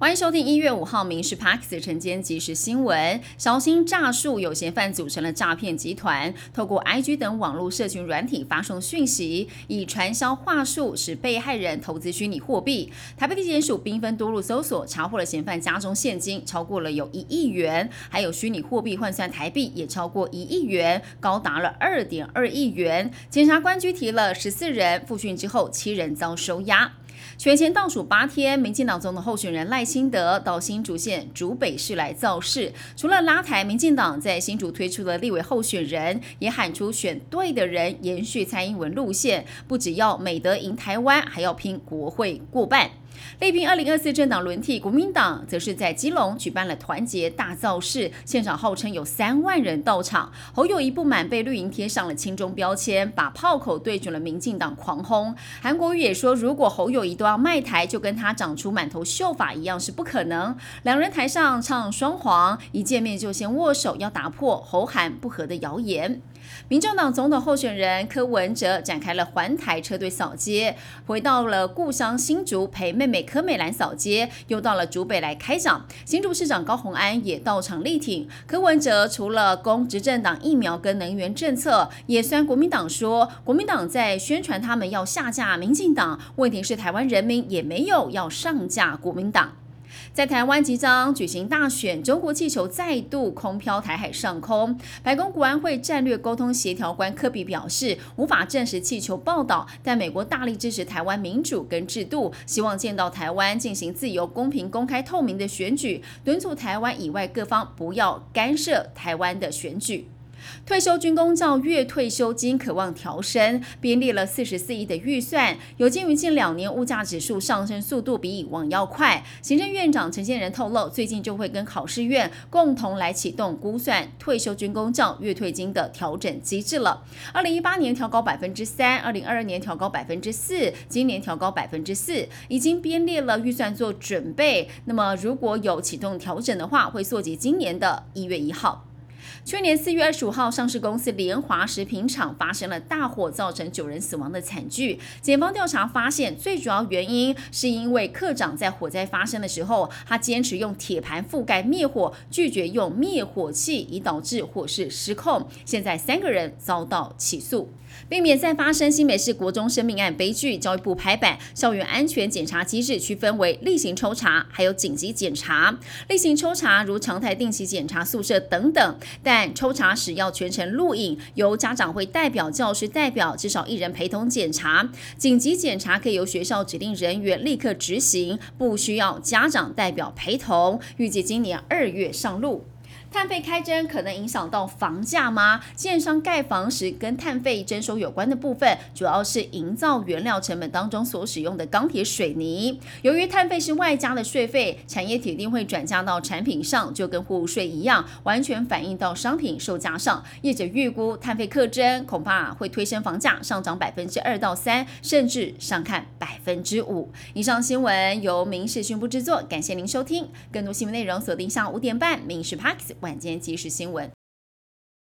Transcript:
欢迎收听一月五号《民事 Parks》晨间即时新闻。小心诈术有嫌犯组成了诈骗集团，透过 IG 等网络社群软体发送讯息，以传销话术使被害人投资虚拟货币。台北地检署兵分多路搜索，查获了嫌犯家中现金超过了有一亿元，还有虚拟货币换算台币也超过一亿元，高达了二点二亿元。检察官拘提了十四人，复讯之后七人遭收押。选前倒数八天，民进党总统候选人赖清德到新竹县竹北市来造势，除了拉台，民进党在新竹推出的立委候选人，也喊出选对的人，延续蔡英文路线，不只要美德赢台湾，还要拼国会过半。力拼二零二四政党轮替，国民党则是在基隆举办了团结大造势，现场号称有三万人到场。侯友谊不满被绿营贴上了亲中标签，把炮口对准了民进党狂轰。韩国瑜也说，如果侯友谊都要卖台，就跟他长出满头秀发一样是不可能。两人台上唱双簧，一见面就先握手，要打破侯韩不和的谣言。民众党总统候选人柯文哲展开了环台车队扫街，回到了故乡新竹陪妹妹柯美兰扫街，又到了竹北来开讲。新竹市长高虹安也到场力挺柯文哲。除了攻执政党疫苗跟能源政策，也酸国民党说国民党在宣传他们要下架民进党，问题是台湾人民也没有要上架国民党。在台湾即将举行大选，中国气球再度空飘台海上空。白宫国安会战略沟通协调官科比表示，无法证实气球报道，但美国大力支持台湾民主跟制度，希望见到台湾进行自由、公平、公开、透明的选举，敦促台湾以外各方不要干涉台湾的选举。退休军工教月退休金渴望调升，编列了四十四亿的预算。有鉴于近两年物价指数上升速度比以往要快，行政院长陈建仁透露，最近就会跟考试院共同来启动估算退休军工教月退金的调整机制了。二零一八年调高百分之三，二零二二年调高百分之四，今年调高百分之四，已经编列了预算做准备。那么如果有启动调整的话，会溯及今年的一月一号。去年四月二十五号，上市公司联华食品厂发生了大火，造成九人死亡的惨剧。检方调查发现，最主要原因是因为科长在火灾发生的时候，他坚持用铁盘覆盖灭火，拒绝用灭火器，以导致火势失控。现在三个人遭到起诉。避免再发生新北市国中生命案悲剧，教育部拍板，校园安全检查机制区分为例行抽查，还有紧急检查。例行抽查如常态定期检查宿舍等等，但抽查时要全程录影，由家长会代表、教师代表至少一人陪同检查。紧急检查可以由学校指定人员立刻执行，不需要家长代表陪同。预计今年二月上路。碳费开征可能影响到房价吗？建商盖房时跟碳费征收有关的部分，主要是营造原料成本当中所使用的钢铁、水泥。由于碳费是外加的税费，产业铁定会转嫁到产品上，就跟货物税一样，完全反映到商品售价上。业者预估碳费课征恐怕会推升房价上涨百分之二到三，甚至上看百分之五。以上新闻由民事宣布制作，感谢您收听。更多新闻内容锁定下午五点半《民事 Parks》。晚间即时新闻。